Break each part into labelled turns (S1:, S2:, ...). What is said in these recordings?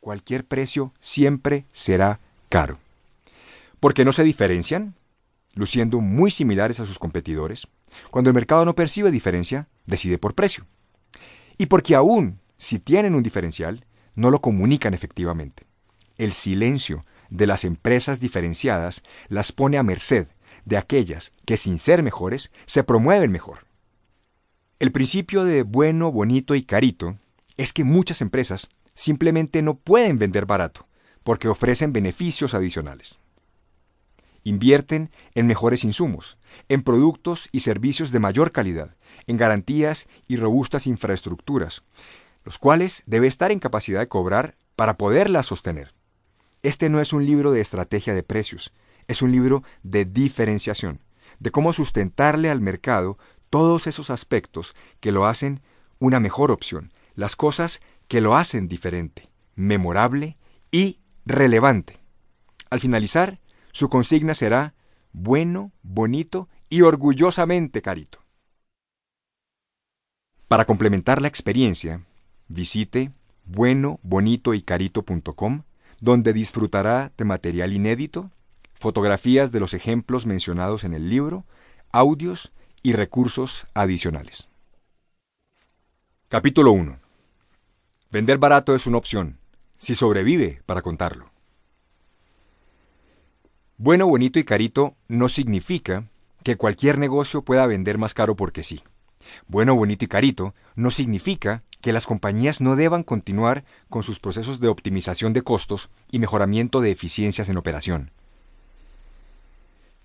S1: cualquier precio siempre será caro. ¿Por qué no se diferencian? Luciendo muy similares a sus competidores. Cuando el mercado no percibe diferencia, decide por precio. Y porque aún si tienen un diferencial, no lo comunican efectivamente. El silencio de las empresas diferenciadas las pone a merced de aquellas que sin ser mejores se promueven mejor. El principio de bueno, bonito y carito es que muchas empresas simplemente no pueden vender barato porque ofrecen beneficios adicionales. Invierten en mejores insumos, en productos y servicios de mayor calidad, en garantías y robustas infraestructuras, los cuales debe estar en capacidad de cobrar para poderlas sostener. Este no es un libro de estrategia de precios, es un libro de diferenciación, de cómo sustentarle al mercado todos esos aspectos que lo hacen una mejor opción, las cosas que lo hacen diferente, memorable y relevante. Al finalizar, su consigna será bueno, bonito y orgullosamente carito. Para complementar la experiencia, visite bueno, bonito y donde disfrutará de material inédito, fotografías de los ejemplos mencionados en el libro, audios y recursos adicionales. Capítulo 1. Vender barato es una opción, si sobrevive para contarlo. Bueno, bonito y carito no significa que cualquier negocio pueda vender más caro porque sí. Bueno, bonito y carito no significa que las compañías no deban continuar con sus procesos de optimización de costos y mejoramiento de eficiencias en operación.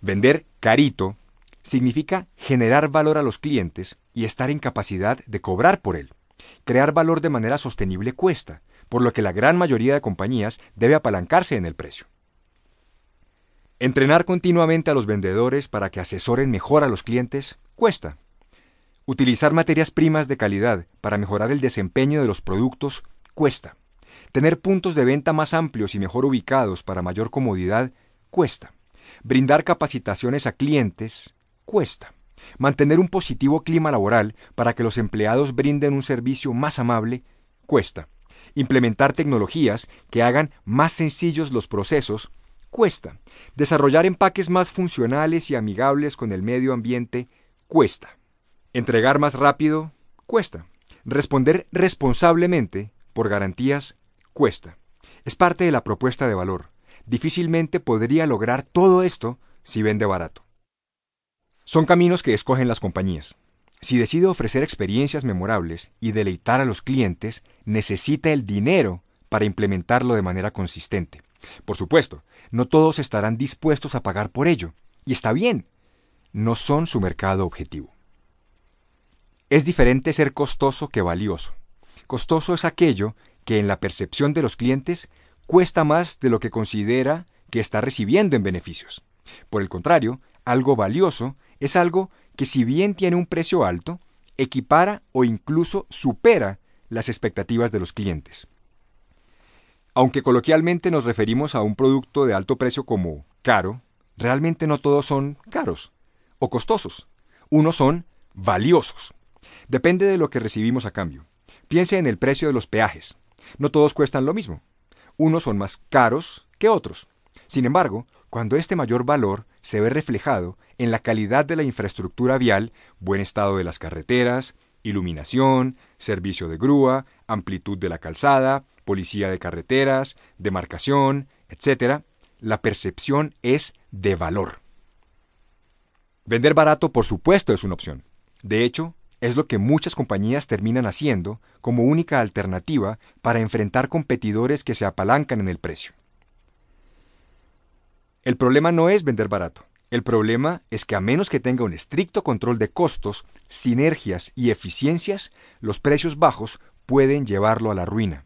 S1: Vender carito significa generar valor a los clientes y estar en capacidad de cobrar por él. Crear valor de manera sostenible cuesta, por lo que la gran mayoría de compañías debe apalancarse en el precio. Entrenar continuamente a los vendedores para que asesoren mejor a los clientes cuesta. Utilizar materias primas de calidad para mejorar el desempeño de los productos cuesta. Tener puntos de venta más amplios y mejor ubicados para mayor comodidad cuesta. Brindar capacitaciones a clientes cuesta. Mantener un positivo clima laboral para que los empleados brinden un servicio más amable cuesta. Implementar tecnologías que hagan más sencillos los procesos cuesta. Desarrollar empaques más funcionales y amigables con el medio ambiente cuesta. Entregar más rápido cuesta. Responder responsablemente por garantías cuesta. Es parte de la propuesta de valor. Difícilmente podría lograr todo esto si vende barato. Son caminos que escogen las compañías. Si decide ofrecer experiencias memorables y deleitar a los clientes, necesita el dinero para implementarlo de manera consistente. Por supuesto, no todos estarán dispuestos a pagar por ello, y está bien. No son su mercado objetivo. Es diferente ser costoso que valioso. Costoso es aquello que en la percepción de los clientes cuesta más de lo que considera que está recibiendo en beneficios. Por el contrario, algo valioso es algo que si bien tiene un precio alto, equipara o incluso supera las expectativas de los clientes. Aunque coloquialmente nos referimos a un producto de alto precio como caro, realmente no todos son caros o costosos. Unos son valiosos. Depende de lo que recibimos a cambio. Piense en el precio de los peajes. No todos cuestan lo mismo. Unos son más caros que otros. Sin embargo, cuando este mayor valor se ve reflejado en la calidad de la infraestructura vial, buen estado de las carreteras, iluminación, servicio de grúa, amplitud de la calzada, policía de carreteras, demarcación, etc., la percepción es de valor. Vender barato, por supuesto, es una opción. De hecho, es lo que muchas compañías terminan haciendo como única alternativa para enfrentar competidores que se apalancan en el precio. El problema no es vender barato. El problema es que a menos que tenga un estricto control de costos, sinergias y eficiencias, los precios bajos pueden llevarlo a la ruina.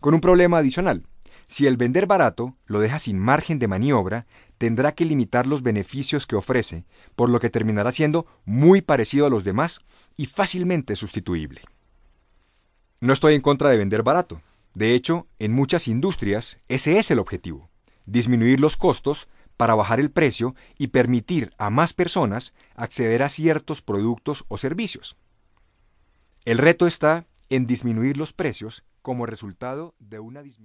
S1: Con un problema adicional. Si el vender barato lo deja sin margen de maniobra, tendrá que limitar los beneficios que ofrece, por lo que terminará siendo muy parecido a los demás y fácilmente sustituible. No estoy en contra de vender barato. De hecho, en muchas industrias ese es el objetivo disminuir los costos para bajar el precio y permitir a más personas acceder a ciertos productos o servicios. El reto está en disminuir los precios como resultado de una disminución.